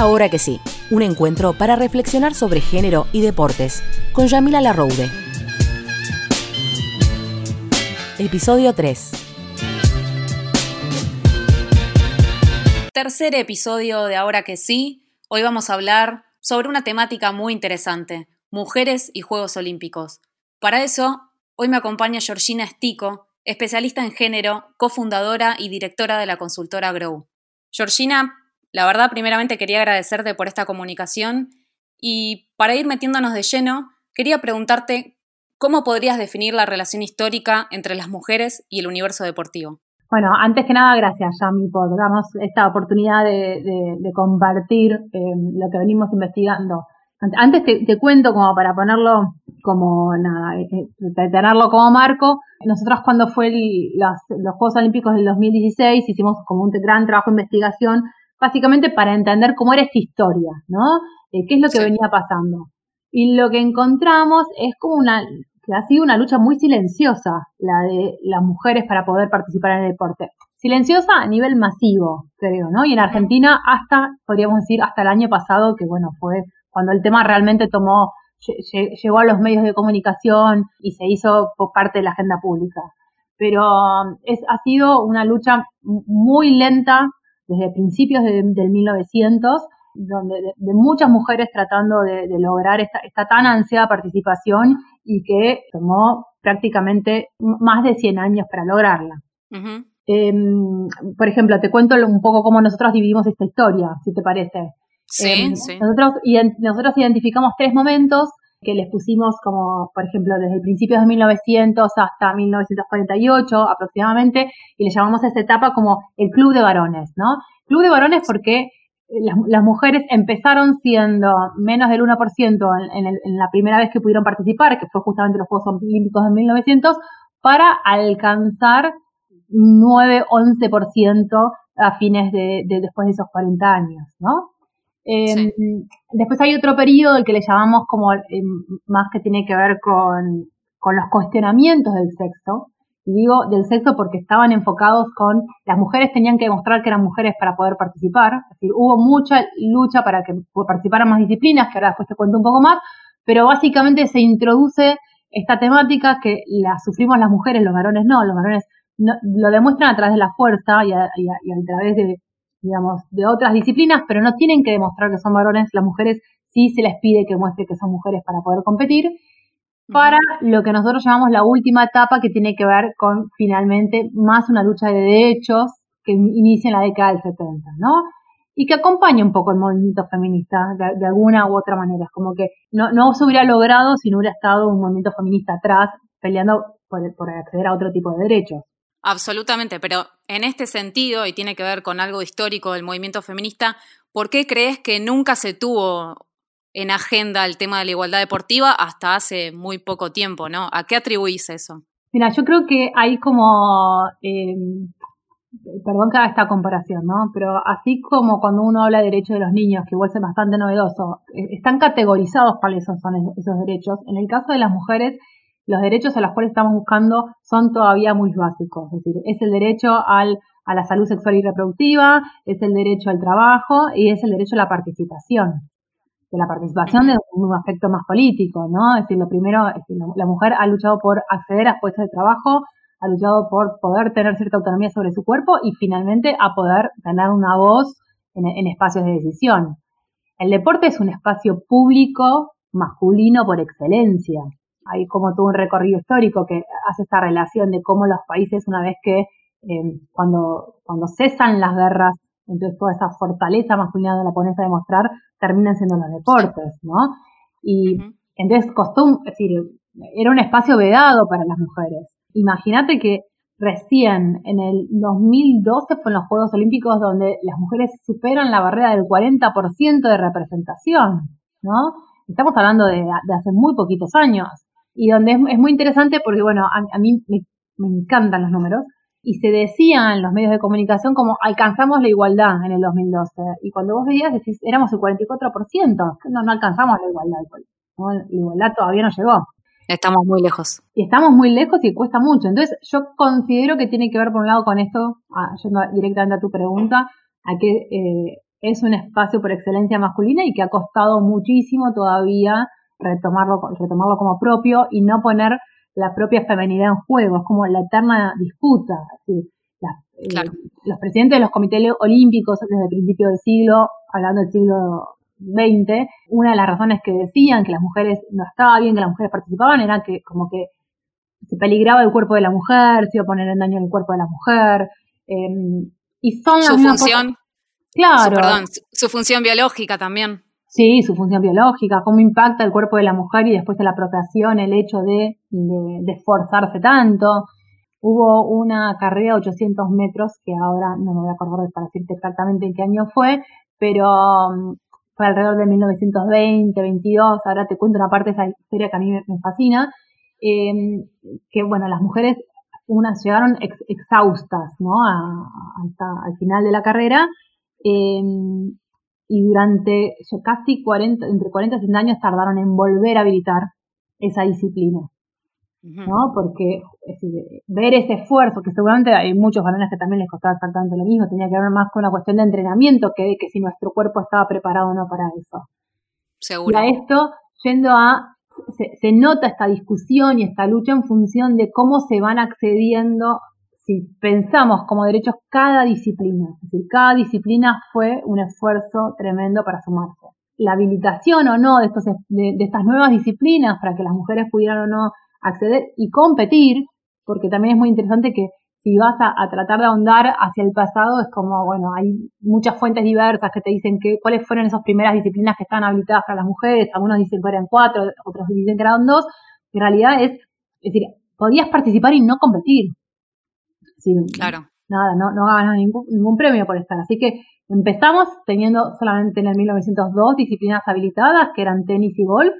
Ahora que sí, un encuentro para reflexionar sobre género y deportes con Yamila Larroude. Episodio 3. Tercer episodio de Ahora que sí. Hoy vamos a hablar sobre una temática muy interesante, mujeres y Juegos Olímpicos. Para eso, hoy me acompaña Georgina Estico, especialista en género, cofundadora y directora de la consultora Grow. Georgina, la verdad, primeramente quería agradecerte por esta comunicación y para ir metiéndonos de lleno, quería preguntarte cómo podrías definir la relación histórica entre las mujeres y el universo deportivo. Bueno, antes que nada, gracias, Yami, por darnos esta oportunidad de, compartir eh, lo que venimos investigando. Antes te, cuento, como para ponerlo como nada, eh, eh, tenerlo como marco, nosotros cuando fue los Juegos Olímpicos del 2016 hicimos como un gran trabajo de investigación básicamente para entender cómo era esta historia, ¿no? Eh, ¿Qué es lo que venía pasando? Y lo que encontramos es como una, que ha sido una lucha muy silenciosa, la de las mujeres para poder participar en el deporte. Silenciosa a nivel masivo, creo, ¿no? Y en Argentina hasta, podríamos decir, hasta el año pasado, que bueno, fue cuando el tema realmente tomó, llegó a los medios de comunicación y se hizo por parte de la agenda pública. Pero es, ha sido una lucha muy lenta desde principios del 1900, donde de, muchas mujeres tratando de, lograr esta, tan ansiada participación y que tomó prácticamente más de 100 años para lograrla. Em, por ejemplo, te cuento un poco cómo nosotros dividimos esta historia, si te parece. Sí, em, sí. Nosotros, nosotros identificamos tres momentos que les pusimos como, por ejemplo, desde el principio de 1900 hasta 1948 aproximadamente, y le llamamos a esa etapa como el club de varones, ¿no? Club de varones porque las, mujeres empezaron siendo menos del 1% en, en, la primera vez que pudieron participar, que fue justamente los Juegos Olímpicos de 1900, para alcanzar 9-11% a fines de, de, después de esos 40 años, ¿no? Em, después hay otro periodo, que le llamamos como em, más que tiene que ver con, los cuestionamientos del sexo. Y digo del sexo porque estaban enfocados con las mujeres tenían que demostrar que eran mujeres para poder participar. Es decir, hubo mucha lucha para que participaran más disciplinas, que ahora después te cuento un poco más, pero básicamente se introduce esta temática que la sufrimos las mujeres, los varones no, los varones lo demuestran a través de la fuerza y a través de, digamos, de otras disciplinas, pero no tienen que demostrar que son varones. Las mujeres sí se les pide que muestre que son mujeres para poder competir. Para lo que nosotros llamamos la última etapa, que tiene que ver con finalmente más una lucha de derechos que inicia en la década del 70, ¿no? Y que acompaña un poco el movimiento feminista de, alguna u otra manera. Es como que no, no se hubiera logrado si no hubiera estado un movimiento feminista atrás peleando por, por acceder a otro tipo de derechos. Absolutamente, pero en este sentido, y tiene que ver con algo histórico del movimiento feminista, ¿por qué crees que nunca se tuvo en agenda el tema de la igualdad deportiva hasta hace muy poco tiempo, ¿no? ¿A qué atribuís eso? Mira, yo creo que hay como, eh, perdón que haga esta comparación, ¿no? Pero así como cuando uno habla de derechos de los niños, que igual es bastante novedoso, eh, están categorizados cuáles son esos derechos. En el caso de las mujeres, los derechos a los cuales estamos buscando son todavía muy básicos. Es decir, es el derecho al, a la salud sexual y reproductiva, es el derecho al trabajo y es el derecho a la participación. De la participación de un aspecto más político, ¿no? Es decir, lo primero, es la mujer ha luchado por acceder a puestos de trabajo, ha luchado por poder tener cierta autonomía sobre su cuerpo y finalmente a poder tener una voz en espacios de decisión. El deporte es un espacio público masculino por excelencia hay como todo un recorrido histórico que hace esta relación de cómo los países, una vez que eh, cuando, cuando cesan las guerras, entonces toda esa fortaleza masculina de la pones a demostrar, terminan siendo los deportes, ¿no? Y entonces costó, es decir, era un espacio vedado para las mujeres. Imagínate que recién en el 2012 fue en los Juegos Olímpicos donde las mujeres superan la barrera del 40% de representación, ¿no? Estamos hablando de, de hace muy poquitos años y donde es, muy interesante porque, bueno, a, mí me, encantan los números, y se decía en los medios de comunicación como alcanzamos la igualdad en el 2012, y cuando vos veías decís, éramos el 44%, no, no alcanzamos la igualdad, la igualdad todavía no llegó. Estamos muy lejos. Y estamos muy lejos y cuesta mucho. Entonces, yo considero que tiene que ver, por un lado, con esto, yendo directamente a tu pregunta, a que eh, es un espacio por excelencia masculina y que ha costado muchísimo todavía retomarlo, retomarlo como propio y no poner la propia feminidad en juego, es como la eterna disputa. Eh, los presidentes de los comités olímpicos desde el principio del siglo, hablando del siglo XX, una de las razones que decían que las mujeres no estaba bien que las mujeres participaban era que como que se peligraba el cuerpo de la mujer, se iba a poner en daño el cuerpo de la mujer. Em, y son su función. Claro. perdón, su función biológica también. Sí, su función biológica, cómo impacta el cuerpo de la mujer y después de la procreación, el hecho de, esforzarse tanto. Hubo una carrera de 800 metros, que ahora no me voy a acordar para decirte exactamente en qué año fue, pero um, fue alrededor de 1920, 22, ahora te cuento una parte de esa historia que a mí me, fascina, em, que bueno, las mujeres unas llegaron exhaustas, ¿no? Al final de la carrera, em, y durante casi 40, entre 40 y 60 años tardaron en volver a habilitar esa disciplina. ¿no? Porque ver ese esfuerzo, que seguramente hay muchos varones que también les costaba exactamente lo mismo, tenía que ver más con una cuestión de entrenamiento que de que si nuestro cuerpo estaba preparado o no para eso. Seguro. Y a esto, yendo a, se, se nota esta discusión y esta lucha en función de cómo se van accediendo si pensamos como derechos cada disciplina, es decir, cada disciplina fue un esfuerzo tremendo para sumarse. La habilitación o no de, estos, de, estas nuevas disciplinas para que las mujeres pudieran o no acceder y competir, porque también es muy interesante que si vas a, tratar de ahondar hacia el pasado, es como, bueno, hay muchas fuentes diversas que te dicen que cuáles fueron esas primeras disciplinas que están habilitadas para las mujeres, algunos dicen que eran cuatro, otros dicen que eran dos, en realidad es, es decir, podías participar y no competir, claro. Nada, no, no ganas ningún, ningún premio por estar. Así que empezamos teniendo solamente en el 1902 disciplinas habilitadas, que eran tenis y golf,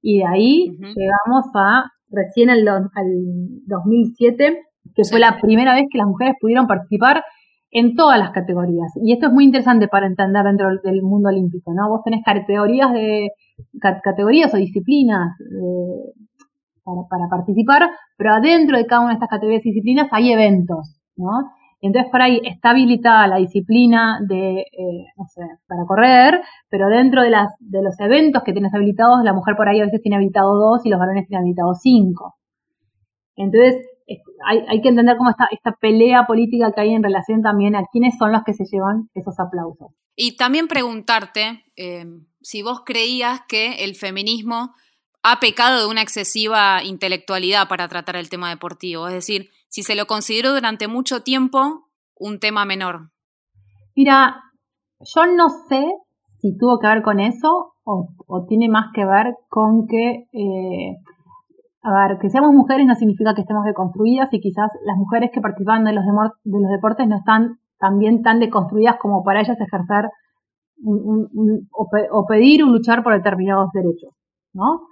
y de ahí llegamos a recién al, al 2007, que fue la primera vez que las mujeres pudieron participar en todas las categorías. Y esto es muy interesante para entender dentro del mundo olímpico, ¿no? Vos tenés categorías de categorías o disciplinas de, para, participar, pero adentro de cada una de estas categorías y disciplinas hay eventos, ¿no? entonces por ahí está habilitada la disciplina de, eh, no sé, para correr, pero dentro de, las, de los eventos que tienes habilitados, la mujer por ahí a veces tiene habilitado dos y los varones tienen habilitado cinco. Entonces, hay, hay, que entender cómo está esta pelea política que hay en relación también a quiénes son los que se llevan esos aplausos. Y también preguntarte eh, si vos creías que el feminismo ha pecado de una excesiva intelectualidad para tratar el tema deportivo. Es decir, si se lo consideró durante mucho tiempo un tema menor. Mira, yo no sé si tuvo que ver con eso o, tiene más que ver con que, eh, a ver, que seamos mujeres no significa que estemos deconstruidas y quizás las mujeres que participan de los, de los deportes no están también tan deconstruidas como para ellas ejercer o pedir o luchar por determinados derechos. ¿No?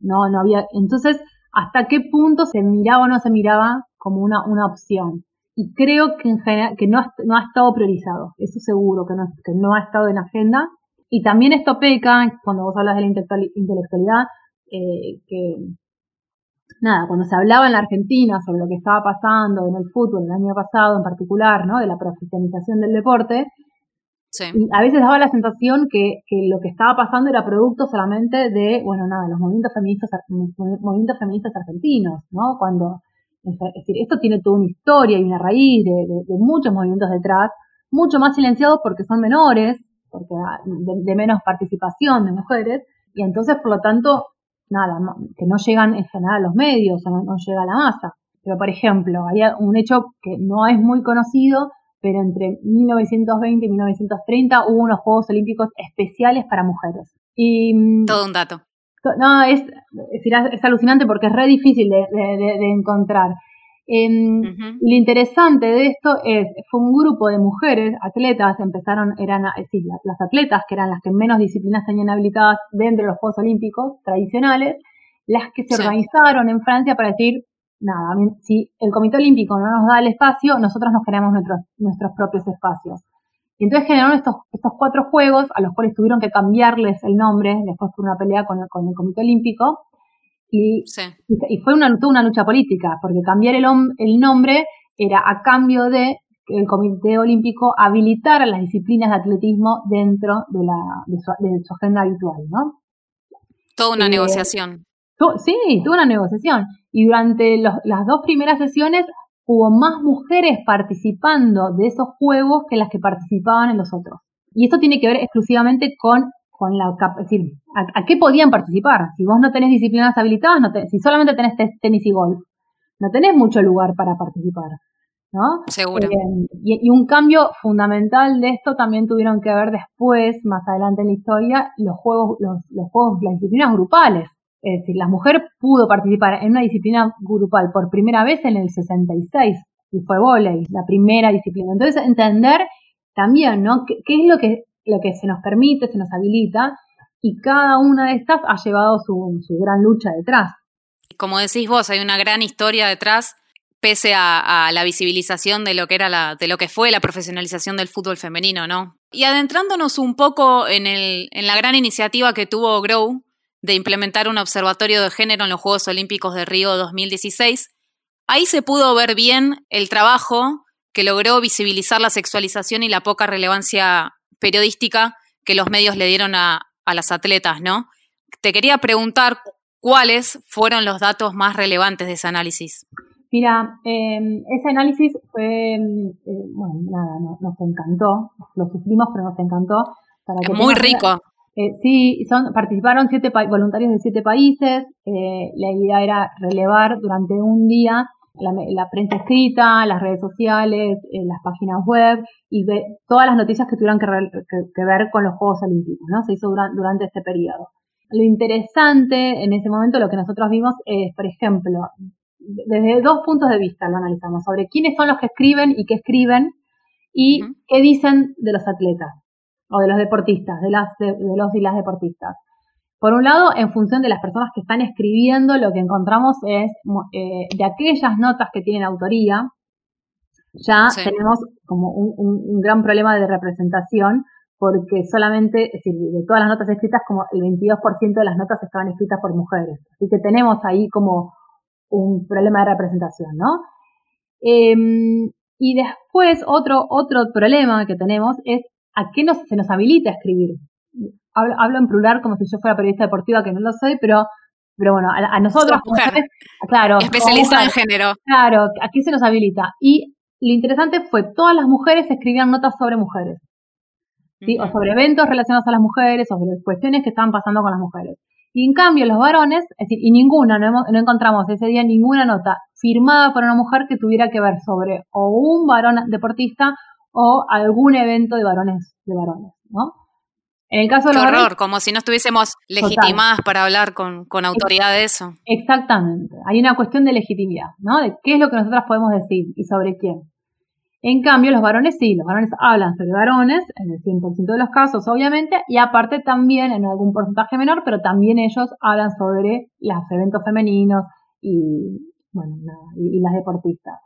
No, no había. Entonces, ¿hasta qué punto se miraba o no se miraba como una, una opción? Y creo que en general, que no, no ha estado priorizado, eso seguro, que no, que no ha estado en agenda. Y también esto peca, cuando vos hablas de la intelectualidad, eh, que nada, cuando se hablaba en la Argentina sobre lo que estaba pasando en el fútbol el año pasado en particular, ¿no? De la profesionalización del deporte, a veces daba la sensación que, lo que estaba pasando era producto solamente de, bueno, nada, los movimientos feministas, movimientos feministas argentinos, ¿no? Cuando, es decir, esto tiene toda una historia y una raíz de, muchos movimientos detrás, mucho más silenciados porque son menores, porque de, menos participación de mujeres, y entonces, por lo tanto, nada, que no llegan en general a los medios, no, no llega a la masa. Pero, por ejemplo, hay un hecho que no es muy conocido, pero entre 1920 y 1930 hubo unos Juegos Olímpicos especiales para mujeres. Y, mm, Todo un dato. No, es, es, alucinante porque es re difícil de, encontrar. Em, lo interesante de esto es, fue un grupo de mujeres, atletas, empezaron, eran, sí, las atletas, que eran las que menos disciplinas tenían habilitadas dentro de los Juegos Olímpicos tradicionales, las que se organizaron en Francia para decir, nada, si el Comité Olímpico no nos da el espacio, nosotros nos creamos nuestros, nuestros propios espacios. Y entonces generaron estos, estos cuatro juegos a los cuales tuvieron que cambiarles el nombre, después por una pelea con el, con el Comité Olímpico. Y, y, fue una, una lucha política, porque cambiar el, el nombre era a cambio de el Comité Olímpico habilitara las disciplinas de atletismo dentro de, la, de, su, agenda habitual, ¿no? Toda una eh, negociación. Sí, toda una negociación. Y durante las dos primeras sesiones hubo más mujeres participando de esos juegos que las que participaban en los otros. Y esto tiene que ver exclusivamente con, con la es decir, a, qué podían participar. Si vos no tenés disciplinas habilitadas, no si solamente tenés tenis y golf, no tenés mucho lugar para participar. ¿no? Seguro. Eh, y, un cambio fundamental de esto también tuvieron que ver después, más adelante en la historia, los juegos, los, los juegos, las disciplinas grupales. Es decir, la mujer pudo participar en una disciplina grupal por primera vez en el 66 y fue volei, la primera disciplina. Entonces, entender también, ¿no? ¿Qué, es lo que, lo que se nos permite, se nos habilita? Y cada una de estas ha llevado su, su gran lucha detrás. Como decís vos, hay una gran historia detrás pese a, la visibilización de lo que era la, de lo que fue la profesionalización del fútbol femenino, ¿no? Y adentrándonos un poco en, el, en la gran iniciativa que tuvo Grow de implementar un observatorio de género en los Juegos Olímpicos de Río 2016, ahí se pudo ver bien el trabajo que logró visibilizar la sexualización y la poca relevancia periodística que los medios le dieron a, a las atletas, ¿no? Te quería preguntar cuáles fueron los datos más relevantes de ese análisis. Mira, em, ese análisis fue, em, eh, bueno, nada, nos, encantó, lo sufrimos, pero nos encantó. Para que muy rico. Eh, sí, son, participaron siete voluntarios de siete países. Eh, la idea era relevar durante un día la, prensa escrita, las redes sociales, las páginas web y todas las noticias que tuvieran que, ver con los Juegos Olímpicos, ¿no? Se hizo durante este periodo. Lo interesante en ese momento, lo que nosotros vimos es, por ejemplo, desde dos puntos de vista lo analizamos, sobre quiénes son los que escriben y qué escriben y qué dicen de los atletas o de los deportistas, de, las, de, los y las deportistas. Por un lado, en función de las personas que están escribiendo, lo que encontramos es eh, de aquellas notas que tienen autoría, ya tenemos como un, gran problema de representación, porque solamente, es decir, de todas las notas escritas, como el 22% de las notas estaban escritas por mujeres. Así que tenemos ahí como un problema de representación, ¿no? Em, y después otro, otro problema que tenemos es a qué nos, se nos habilita a escribir. Hablo, en plural como si yo fuera periodista deportiva, que no lo soy, pero, pero bueno, a, nosotros, claro, especialista en género. Claro, aquí se nos habilita. Y lo interesante fue, todas las mujeres escribían notas sobre mujeres. ¿sí? O sobre eventos relacionados a las mujeres, o sobre cuestiones que estaban pasando con las mujeres. Y en cambio los varones, es decir, y ninguna, no, encontramos ese día ninguna nota firmada por una mujer que tuviera que ver sobre o un varón deportista o algún evento de varones, de varones, ¿no? En el caso de los horror, como si no estuviésemos legitimadas para hablar con, con autoridad de eso. Exactamente. Hay una cuestión de legitimidad, ¿no? De qué es lo que nosotras podemos decir y sobre quién. En cambio, los varones sí, los varones hablan sobre varones, en el 100% de los casos, obviamente, y aparte también en algún porcentaje menor, pero también ellos hablan sobre los eventos femeninos y, bueno, y, las deportistas.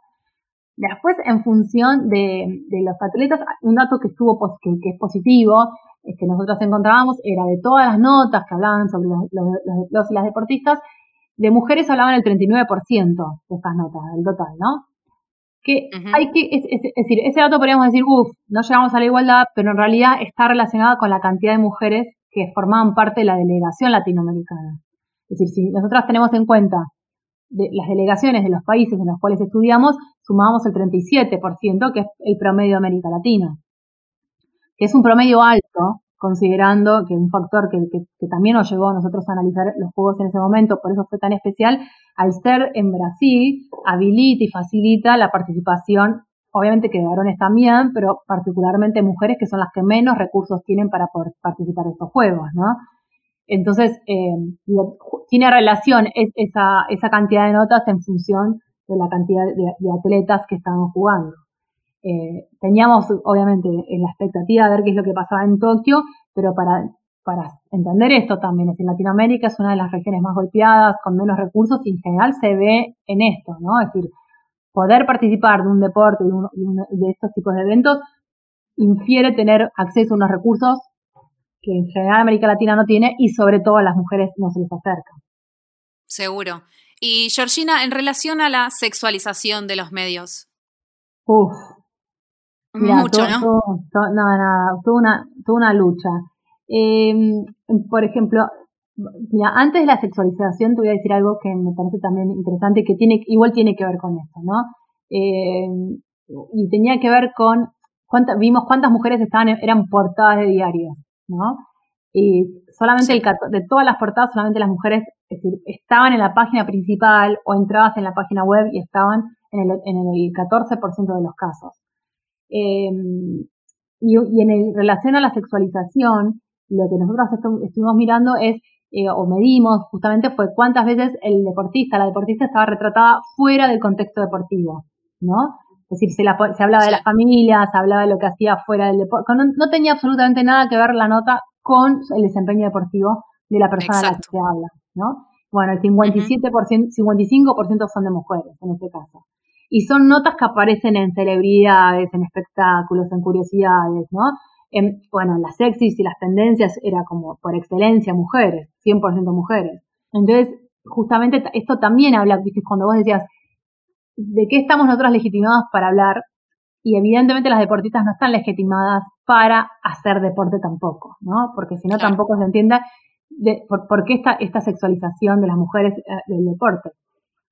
Después, en función de, los atletas, un dato que estuvo que, es positivo, es que nosotros encontrábamos, era de todas las notas que hablaban sobre los, los y las deportistas, de mujeres hablaban el 39% de estas notas, del total, ¿no? que hay que, es, decir, ese dato podríamos decir, uff, no llegamos a la igualdad, pero en realidad está relacionado con la cantidad de mujeres que formaban parte de la delegación latinoamericana. Es decir, si nosotros tenemos en cuenta de las delegaciones de los países en los cuales estudiamos, sumamos el 37%, que es el promedio de América Latina, que es un promedio alto, considerando que un factor que, que, también nos llevó a nosotros a analizar los juegos en ese momento, por eso fue tan especial, al ser en Brasil, habilita y facilita la participación, obviamente que de varones también, pero particularmente mujeres que son las que menos recursos tienen para poder participar de estos juegos, ¿no? Entonces, eh, tiene relación esa, esa cantidad de notas en función de la cantidad de atletas que están jugando. Eh, teníamos obviamente la expectativa de ver qué es lo que pasaba en Tokio, pero para, entender esto también, es en Latinoamérica es una de las regiones más golpeadas, con menos recursos y en general se ve en esto, ¿no? Es decir, poder participar de un deporte, de, de estos tipos de eventos, infiere tener acceso a unos recursos que en general América Latina no tiene y sobre todo a las mujeres no se les acerca. Seguro. Y Georgina, en relación a la sexualización de los medios. Uf, Mucho, ¿no? nada, nada, tuvo una, tuvo una lucha. Em, por ejemplo, mira, antes de la sexualización te voy a decir algo que me parece también interesante, que tiene, igual tiene que ver con esto, ¿no? Em, y tenía que ver con, cuántas, vimos cuántas mujeres estaban, eran portadas de diarios, ¿no? Y solamente el, de todas las portadas, solamente las mujeres es decir, estaban en la página principal o entrabas en la página web y estaban en el, en el 14% de los casos. Em, y, en relación a la sexualización, lo que nosotros estuvimos mirando es, eh, o medimos justamente, fue cuántas veces el deportista, la deportista estaba retratada fuera del contexto deportivo, ¿no? Es decir, se, se hablaba de la familia, se hablaba de lo que hacía fuera del deporte. No, no, tenía absolutamente nada que ver la nota con el desempeño deportivo de la persona a la que se habla, ¿no? Bueno, el 57%, 55% son de mujeres en este caso. Y son notas que aparecen en celebridades, en espectáculos, en curiosidades, ¿no? En, bueno, las sexys y las tendencias era como por excelencia mujeres, 100% mujeres. Entonces, justamente esto también habla, ¿viste? cuando vos decías, ¿de qué estamos nosotros legitimados para hablar? Y evidentemente las deportistas no están legitimadas para hacer deporte tampoco, ¿no? Porque si no tampoco se entienda de, por, qué esta, esta sexualización de las mujeres eh, del deporte.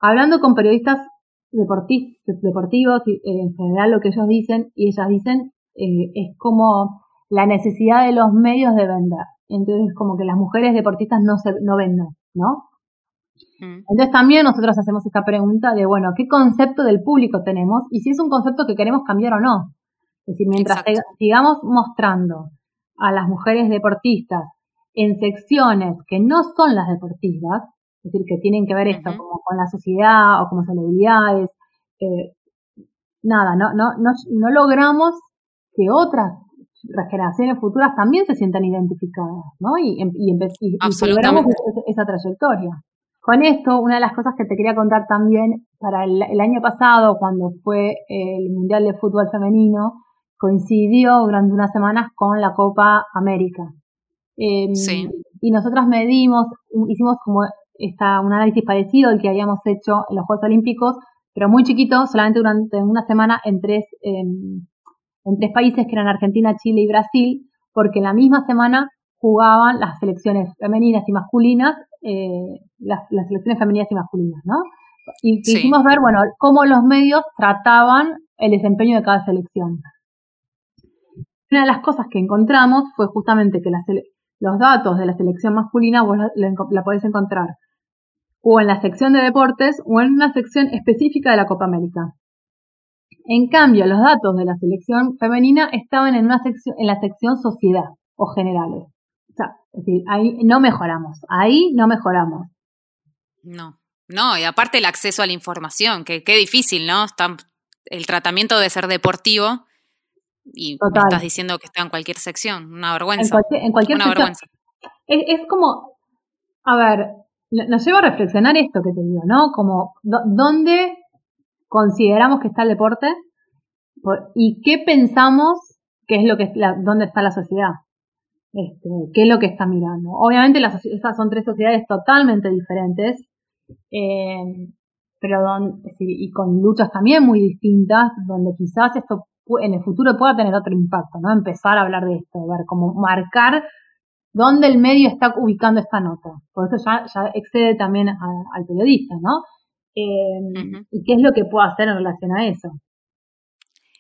Hablando con periodistas deportivos eh, en general lo que ellos dicen y ellas dicen eh, es como la necesidad de los medios de vender. Entonces, como que las mujeres deportistas no, se, no venden, ¿no? Mm. Entonces también nosotros hacemos esta pregunta de, bueno, ¿qué concepto del público tenemos? Y si es un concepto que queremos cambiar o no. Es decir, mientras sigamos mostrando a las mujeres deportistas en secciones que no son las deportivas, es decir, que tienen que ver esto como con la sociedad o como celebridades, eh, nada, no, no, no, no logramos que otras generaciones futuras también se sientan identificadas, ¿no? Y, y, y, logramos esa, trayectoria. Con esto, una de las cosas que te quería contar también, para el, el año pasado, cuando fue el Mundial de Fútbol Femenino, coincidió durante unas semanas con la Copa América. Em, y nosotros medimos, hicimos como esta, un análisis parecido al que habíamos hecho en los Juegos Olímpicos, pero muy chiquito, solamente durante una semana en tres, en tres países que eran Argentina, Chile y Brasil, porque en la misma semana jugaban las selecciones femeninas y masculinas, eh, las, selecciones femeninas y masculinas, ¿no? Y quisimos ver, bueno, cómo los medios trataban el desempeño de cada selección. Una de las cosas que encontramos fue justamente que las, los datos de la selección masculina vos la, podés encontrar o en la sección de deportes o en una sección específica de la Copa América. En cambio, los datos de la selección femenina estaban en, una sección, en la sección sociedad o generales. O sea, es decir, ahí no mejoramos, ahí no mejoramos. No, no, y aparte el acceso a la información, que qué difícil, ¿no? el tratamiento debe ser deportivo y me estás diciendo que está en cualquier sección, una vergüenza. En cualquier, una vergüenza. Es, como, a ver, nos lleva a reflexionar esto que te digo, ¿no? Como, ¿dónde consideramos que está el deporte? ¿Y qué pensamos que es lo que, la, dónde está la sociedad? Este, ¿Qué es lo que está mirando? Obviamente las, esas son tres sociedades totalmente diferentes, eh, pero y con luchas también muy distintas, donde quizás esto en el futuro pueda tener otro impacto, ¿no? Empezar a hablar de esto, ver cómo marcar dónde el medio está ubicando esta nota. Por eso ya, ya excede también al periodista, ¿no? Em, y qué es lo que puedo hacer en relación a eso.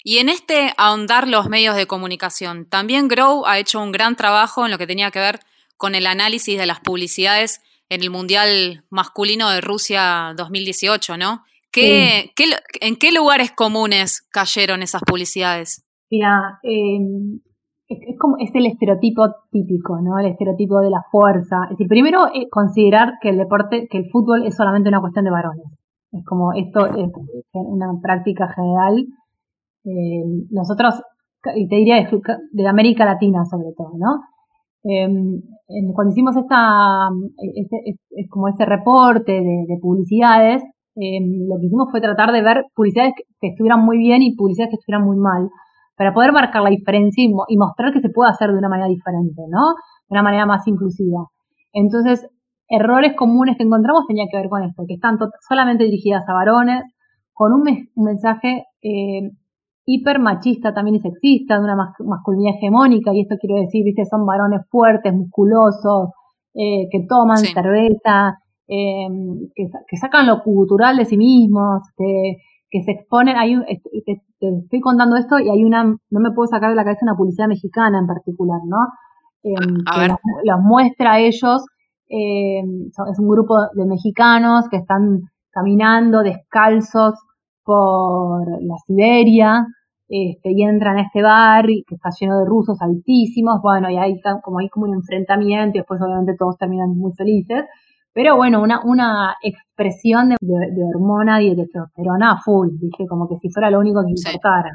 Y en este ahondar los medios de comunicación, también Grow ha hecho un gran trabajo en lo que tenía que ver con el análisis de las publicidades en el Mundial Masculino de Rusia 2018, ¿no? ¿En qué lugares comunes cayeron esas publicidades? Mira, em, es, como, es el estereotipo típico, ¿no? El estereotipo de la fuerza. Es decir, primero eh, considerar que el deporte, que el fútbol es solamente una cuestión de varones. Es como esto es una práctica general. Em, nosotros, y te diría de, América Latina sobre todo, ¿no? Em, cuando hicimos esta, este, es, como ese reporte de publicidades, Em, lo que hicimos fue tratar de ver publicidades que, estuvieran muy bien y publicidades que estuvieran muy mal, para poder marcar la diferencia y, mostrar que se puede hacer de una manera diferente, ¿no? De una manera más inclusiva. Entonces, errores comunes que encontramos tenían que ver con esto, que están solamente dirigidas a varones, con un, mensaje eh, hiper machista también y sexista, de una masculinidad hegemónica, y esto quiero decir, viste, son varones fuertes, musculosos, eh, que toman cerveza, eh, que, sacan lo cultural de sí mismos, que, se exponen, hay te, estoy contando esto y hay una, no me puedo sacar de la cabeza una publicidad mexicana en particular, ¿no? Eh, que Los, muestra a ellos, es un grupo de mexicanos que están caminando descalzos por la Siberia, este, y entran a este bar que está lleno de rusos altísimos, bueno, y hay como hay como un enfrentamiento y después obviamente todos terminan muy felices, pero bueno, una, una expresión de, hormona y de testosterona full, dije, como que si fuera lo único que importara.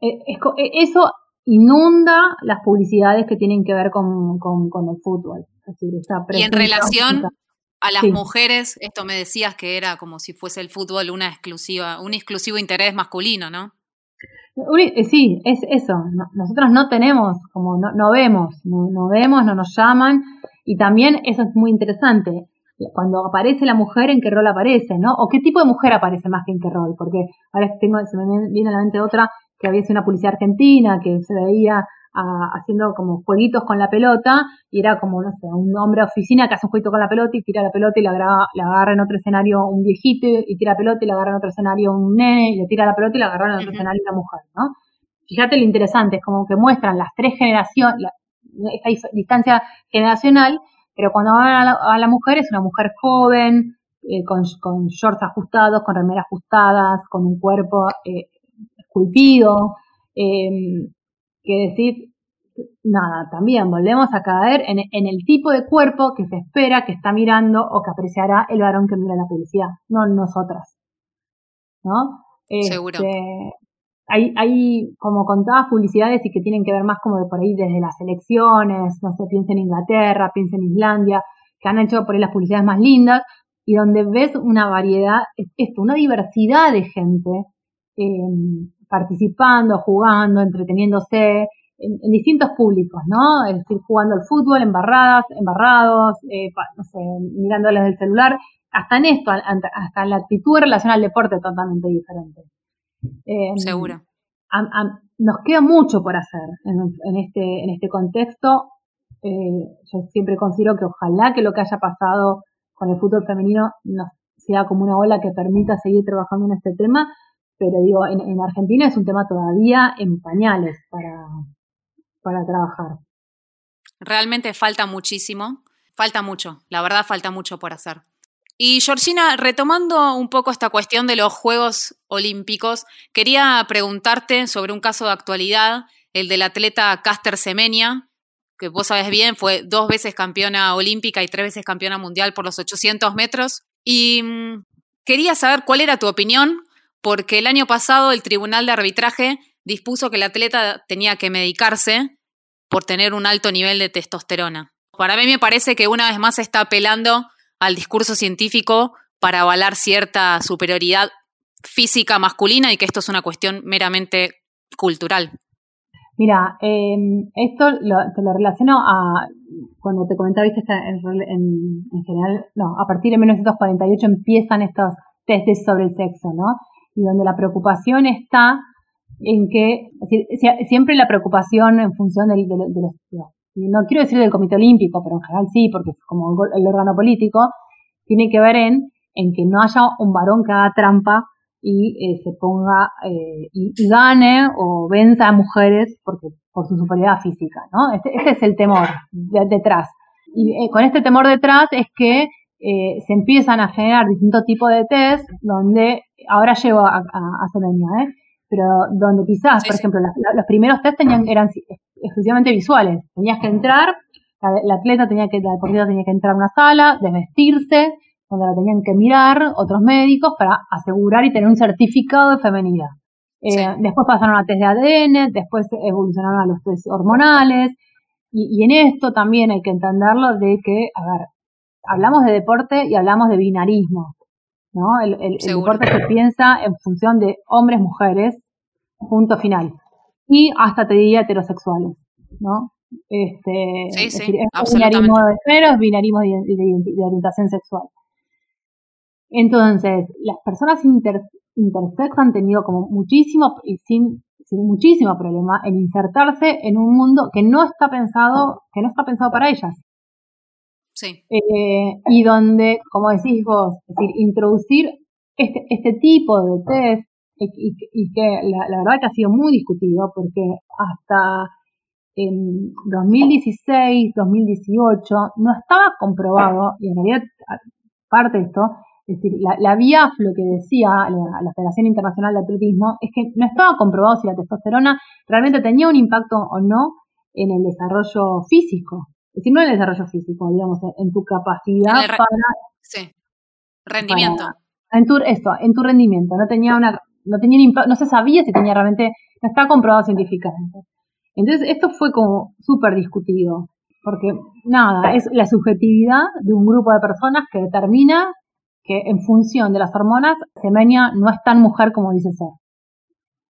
Eh, eh, eso inunda las publicidades que tienen que ver con, con, el fútbol. y en relación a las mujeres, esto me decías que era como si fuese el fútbol una exclusiva, un exclusivo interés masculino, ¿no? Eh, sí, es eso. nosotros no tenemos, como no, no vemos, no, vemos, no nos llaman. Y también eso es muy interesante. Cuando aparece la mujer, ¿en qué rol aparece? ¿no? O qué tipo de mujer aparece más que en qué rol. Porque ahora tengo, se me viene a la mente otra que había sido una publicidad argentina que se veía haciendo como jueguitos con la pelota y era como, no sé, un hombre de oficina que hace un jueguito con la pelota y tira la pelota y la, agarra en otro escenario un viejito y tira la pelota y la agarra en otro escenario un nene y le tira la pelota y la agarra en otro escenario una mujer, ¿no? Fíjate lo interesante, es como que muestran las tres generaciones, esta distancia generacional, pero cuando van a la, mujer es una mujer joven, eh, con, con, shorts ajustados, con remeras ajustadas, con un cuerpo eh, esculpido, eh, que decir, nada, también volvemos a caer en, el tipo de cuerpo que se espera que está mirando o que apreciará el varón que mira la publicidad, no nosotras. ¿No? Seguro. Este, hay, hay como contadas publicidades y que tienen que ver más como de por ahí desde las elecciones, no sé, piensa en Inglaterra, piensa en Islandia, que han hecho por ahí las publicidades más lindas y donde ves una variedad, esto, una diversidad de gente eh, participando, jugando, entreteniéndose en, distintos públicos, ¿no? Es decir, jugando al fútbol, embarradas, embarrados, eh, no sé, mirándoles del celular, hasta en esto, hasta en la actitud en relación al deporte totalmente diferente. Eh, Seguro. nos queda mucho por hacer en, este, en este contexto. Eh, yo siempre considero que ojalá que lo que haya pasado con el fútbol femenino nos sea como una ola que permita seguir trabajando en este tema, pero digo, en, Argentina es un tema todavía en pañales para, para trabajar. Realmente falta muchísimo, falta mucho, la verdad falta mucho por hacer. Y Georgina, retomando un poco esta cuestión de los Juegos Olímpicos, quería preguntarte sobre un caso de actualidad, el del atleta Caster Semenya, que vos sabes bien, fue dos veces campeona olímpica y tres veces campeona mundial por los 800 metros. Y mm, quería saber cuál era tu opinión porque el año pasado el Tribunal de Arbitraje dispuso que el atleta tenía que medicarse por tener un alto nivel de testosterona. Para mí me parece que una vez más se está apelando al discurso científico para avalar cierta superioridad física masculina y que esto es una cuestión meramente cultural. Mira, em, esto te lo relaciono a cuando te comentaba, viste, en, en, general, no, a partir de 1948 empiezan estos testes sobre el sexo, ¿no? Y donde la preocupación está en que, siempre la preocupación en función de, los, no quiero decir del Comité Olímpico, pero en general sí, porque es como el órgano político, tiene que ver en, en que no haya un varón que haga trampa y eh, se ponga eh, y, gane o venza a mujeres porque por su superioridad física, ¿no? Este, este es el temor detrás. Y eh, con este temor detrás es que se empiezan a generar distintos tipos de test donde ahora llego a, a, ¿eh? pero donde quizás, por ejemplo, los primeros test tenían, eran exclusivamente visuales. Tenías que entrar, la, atleta tenía que, la deportista tenía que entrar a una sala, desvestirse, donde la tenían que mirar otros médicos para asegurar y tener un certificado de femenidad. Eh, después pasaron a test de ADN, después evolucionaron a los test hormonales, y, y, en esto también hay que entenderlo de que, a ver, hablamos de deporte y hablamos de binarismo. ¿no? El, deporte se piensa en función de hombres, mujeres, punto final. Y hasta te diría heterosexuales, ¿no? Este, sí, sí, es binarismo de género, es binarismo de, orientación sexual. Entonces, las personas inter, intersex han tenido como muchísimo, y sin, muchísimo problema en insertarse en un mundo que no está pensado, que no está pensado para ellas. Sí. Eh, y donde, como decís vos, es decir, introducir este, este tipo de test y, que la, verdad que ha sido muy discutido porque hasta en 2016, 2018 no estaba comprobado, y en realidad parte de esto, es decir, la, la lo que decía la, la, Federación Internacional de Atletismo, es que no estaba comprobado si la testosterona realmente tenía un impacto o no en el desarrollo físico. Es decir, no en el desarrollo físico, digamos, en, tu capacidad para... Sí, rendimiento. en tu, esto, en tu rendimiento. No tenía una, no tenía no se sabía si tenía realmente, no estaba comprobado científicamente. Entonces, esto fue como súper discutido, porque nada, es la subjetividad de un grupo de personas que determina que en función de las hormonas, Semenia no es tan mujer como dice ser.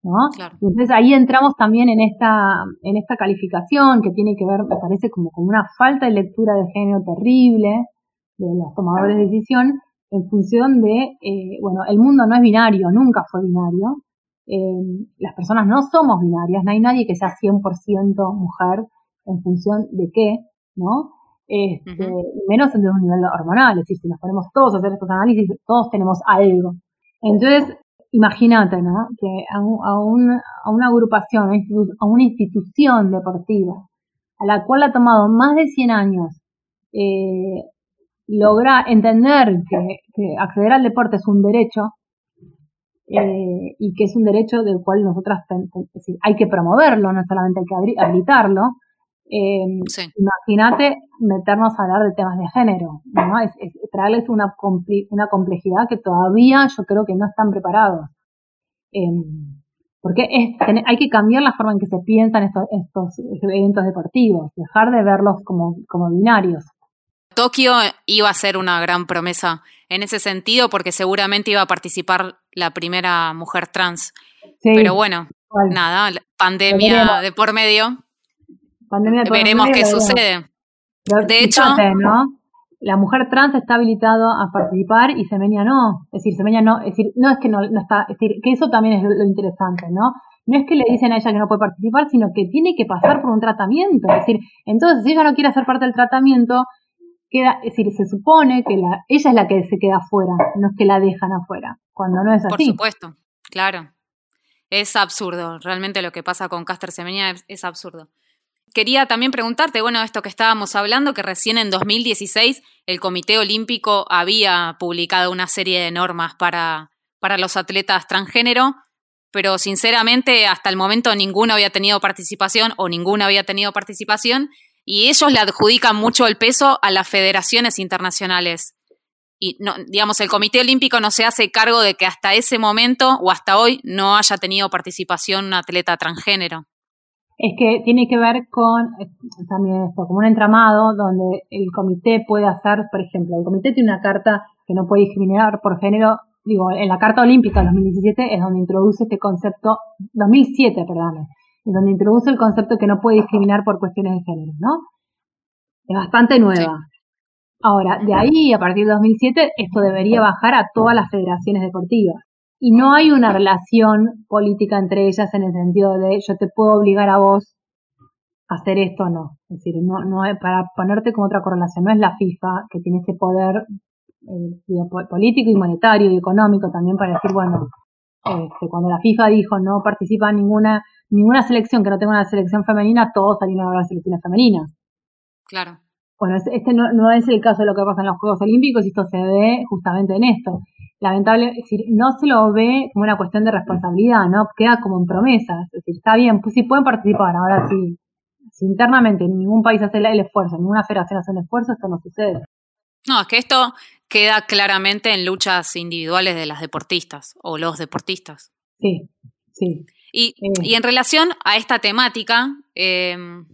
¿No? Entonces ahí entramos también en esta, en esta calificación que tiene que ver, me parece, como con una falta de lectura de género terrible de los tomadores de decisión en función de, eh, bueno, el mundo no es binario, nunca fue binario. Eh, las personas no somos binarias, no hay nadie que sea 100% mujer en función de qué, ¿no? este, menos desde un nivel hormonal, es decir, si nos ponemos todos a hacer estos análisis, todos tenemos algo. Entonces, imagínate, ¿no? Que a, a, una agrupación, a una institución deportiva, a la cual ha tomado más de 100 años eh, lograr entender que, acceder al deporte es un derecho eh, y que es un derecho del cual nosotras hay que promoverlo, no solamente hay que habilitarlo, eh, Imagínate meternos a hablar de temas de género, ¿no? Es, traerles una, una complejidad que todavía yo creo que no están preparados. Em, porque es, hay que cambiar la forma en que se piensan estos, estos eventos deportivos, dejar de verlos como, como binarios. Tokio iba a ser una gran promesa en ese sentido porque seguramente iba a participar la primera mujer trans. Pero bueno, nada, pandemia de por medio Veremos qué sucede. de hecho, La mujer trans está habilitado a participar y Semenia no. Es decir, Semenia no, es decir, no es que no, está, es decir, que eso también es lo, interesante, ¿no? No es que le dicen a ella que no puede participar, sino que tiene que pasar por un tratamiento. Es decir, entonces si ella no quiere hacer parte del tratamiento, queda, es decir, se supone que la, ella es la que se queda afuera, no es que la dejan afuera, cuando no es así. Por supuesto, claro. Es absurdo, realmente lo que pasa con Caster Semenia es absurdo. Quería también preguntarte, bueno, esto que estábamos hablando, que recién en 2016 el Comité Olímpico había publicado una serie de normas para, para los atletas transgénero, pero sinceramente hasta el momento ninguno había tenido participación o ninguna había tenido participación y ellos le adjudican mucho el peso a las federaciones internacionales. Y no, digamos, el Comité Olímpico no se hace cargo de que hasta ese momento o hasta hoy no haya tenido participación un atleta transgénero es que tiene que ver con eh, también esto, como un entramado donde el comité puede hacer, por ejemplo, el comité tiene una carta que no puede discriminar por género, digo, en la Carta Olímpica de 2017 es donde introduce este concepto, 2007, perdón, es donde introduce el concepto que no puede discriminar por cuestiones de género, ¿no? Es bastante nueva. Ahora, de ahí, a partir de 2007, esto debería bajar a todas las federaciones deportivas y no hay una relación política entre ellas en el sentido de yo te puedo obligar a vos a hacer esto o no. Es decir, no, no para ponerte como otra correlación, no es la FIFA que tiene ese poder eh, político y monetario y económico también para decir, bueno, este, cuando la FIFA dijo no participa ninguna ninguna selección que no tenga una selección femenina, todos salieron a las selecciones femeninas. Claro. Bueno, este no, no es el caso de lo que pasa en los Juegos Olímpicos y esto se ve justamente en esto lamentable, es decir, no se lo ve como una cuestión de responsabilidad, ¿no? Queda como en promesas, es decir, está bien, pues sí pueden participar, ahora sí, si internamente ningún país hace el esfuerzo, ninguna federación hace un esfuerzo, esto no sucede. No, es que esto queda claramente en luchas individuales de las deportistas o los deportistas. Sí, sí. Y, eh. en relación a esta temática, em,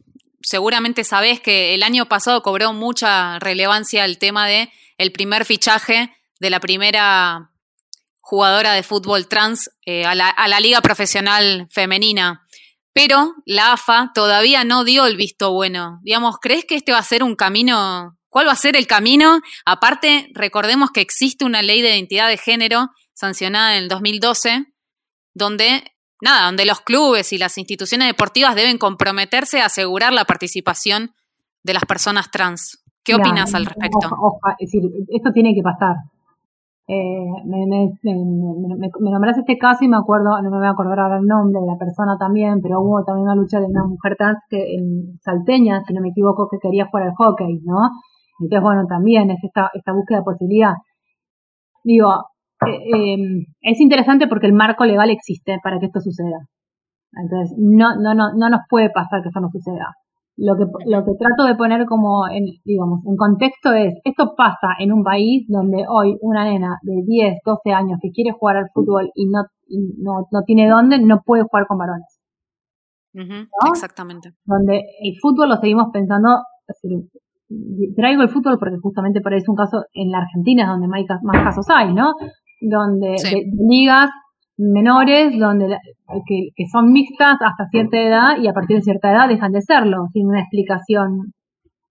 seguramente sabés que el año pasado cobró mucha relevancia el tema de el primer fichaje de la primera jugadora de fútbol trans eh, a, la, a la liga profesional femenina. Pero la AFA todavía no dio el visto bueno. Digamos, ¿crees que este va a ser un camino? ¿Cuál va a ser el camino? Aparte, recordemos que existe una ley de identidad de género sancionada en el 2012, donde nada, donde los clubes y las instituciones deportivas deben comprometerse a asegurar la participación de las personas trans. ¿Qué opinas al respecto? es decir, esto tiene que pasar. Eh, me, me, nombraste este caso y me acuerdo, no me voy a acordar ahora el nombre de la persona también, pero hubo también una lucha de una mujer trans que en salteña, si no me equivoco, que quería jugar al hockey, ¿no? Entonces, bueno, también es esta, esta búsqueda de posibilidad. Digo, eh, em, es interesante porque el marco legal existe para que esto suceda. Entonces, no, no, no, no nos puede pasar que eso no suceda. Lo que, lo que trato de poner como en, digamos, en contexto es, esto pasa en un país donde hoy una nena de 10, 12 años que quiere jugar al fútbol y no, no, no tiene dónde, no puede jugar con varones. Exactamente. Donde el fútbol lo seguimos pensando, traigo el fútbol porque justamente por es un caso en la Argentina donde más, casos hay, ¿no? Donde de ligas menores donde que, que, son mixtas hasta cierta edad y a partir de cierta edad dejan de serlo sin una explicación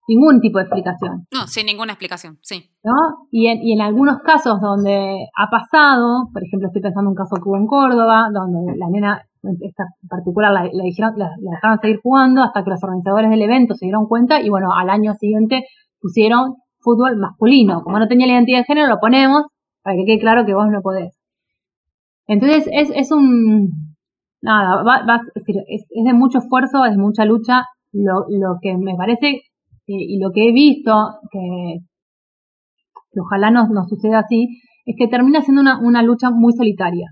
ningún tipo de explicación. No sin ninguna explicación sí. ¿no? y en, y en algunos casos donde ha pasado por ejemplo estoy pensando en un caso que hubo en Córdoba donde la nena esta particular la, dijeron, la, dejaron seguir jugando hasta que los organizadores del evento se dieron cuenta y bueno al año siguiente pusieron fútbol masculino. Como no tenía la identidad de género lo ponemos para que quede claro que vos no podés entonces es, es un, nada, va, es, es, de mucho esfuerzo, es de mucha lucha. Lo, lo que me parece y, lo que he visto, que, ojalá no nos suceda así, es que termina siendo una, una lucha muy solitaria.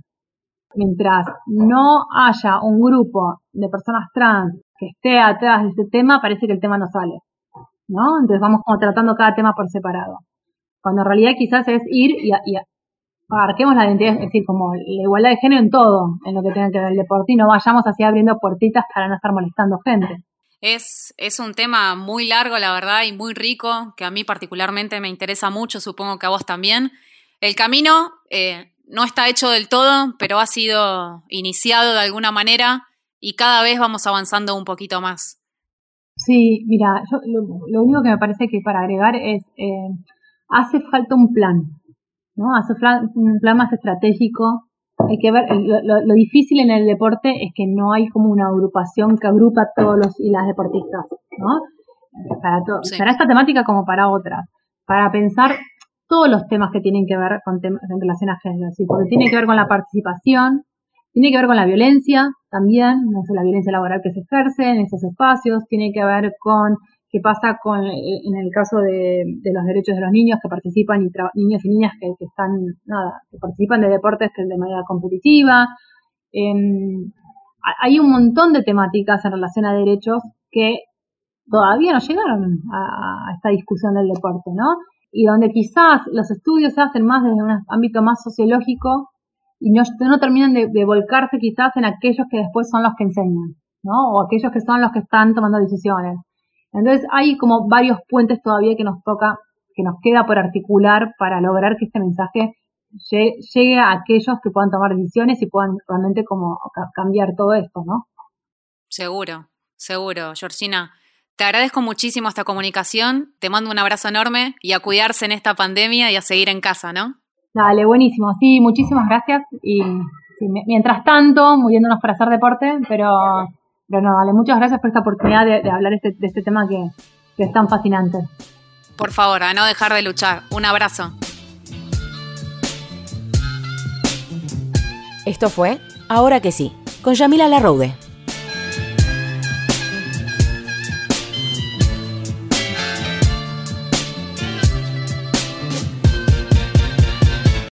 Mientras no haya un grupo de personas trans que esté atrás de este tema, parece que el tema no sale. ¿No? Entonces vamos como tratando cada tema por separado. Cuando en realidad quizás es ir y, y, abarquemos la identidad, es decir, como la igualdad de género en todo, en lo que tenga que ver el deporte, y no vayamos así abriendo puertitas para no estar molestando gente. Es, es un tema muy largo, la verdad, y muy rico, que a mí particularmente me interesa mucho, supongo que a vos también. El camino eh, no está hecho del todo, pero ha sido iniciado de alguna manera y cada vez vamos avanzando un poquito más. Sí, mira, yo, lo, único que me parece que para agregar es, eh, hace falta un plan, ¿no? Hacer un plan más estratégico. Hay que ver, lo, difícil en el deporte es que no hay como una agrupación que agrupa a todos los y las deportistas, ¿no? Para, para esta temática como para otras. Para pensar todos los temas que tienen que ver con temas en relación a género, ¿sí? porque tiene que ver con la participación, tiene que ver con la violencia también, no sé, la violencia laboral que se ejerce en esos espacios, tiene que ver con qué pasa con, eh, en el caso de, los derechos de los niños que participan y niños y niñas que, están, nada, que participan de deportes de manera competitiva. Em, hay un montón de temáticas en relación a derechos que todavía no llegaron a, esta discusión del deporte, ¿no? Y donde quizás los estudios se hacen más desde un ámbito más sociológico y no, no terminan de, de, volcarse quizás en aquellos que después son los que enseñan, ¿no? O aquellos que son los que están tomando decisiones. Entonces hay como varios puentes todavía que nos toca, que nos queda por articular para lograr que este mensaje llegue a aquellos que puedan tomar decisiones y puedan realmente como cambiar todo esto, ¿no? Seguro, seguro, Georgina. Te agradezco muchísimo esta comunicación, te mando un abrazo enorme y a cuidarse en esta pandemia y a seguir en casa, ¿no? Dale, buenísimo, sí, muchísimas gracias y mientras tanto, muriéndonos para hacer deporte, pero pero no, vale, muchas gracias por esta oportunidad de, hablar este, de este tema que, que es tan fascinante. Por favor, a no dejar de luchar. Un abrazo. Esto fue Ahora que sí, con Yamila Larroude.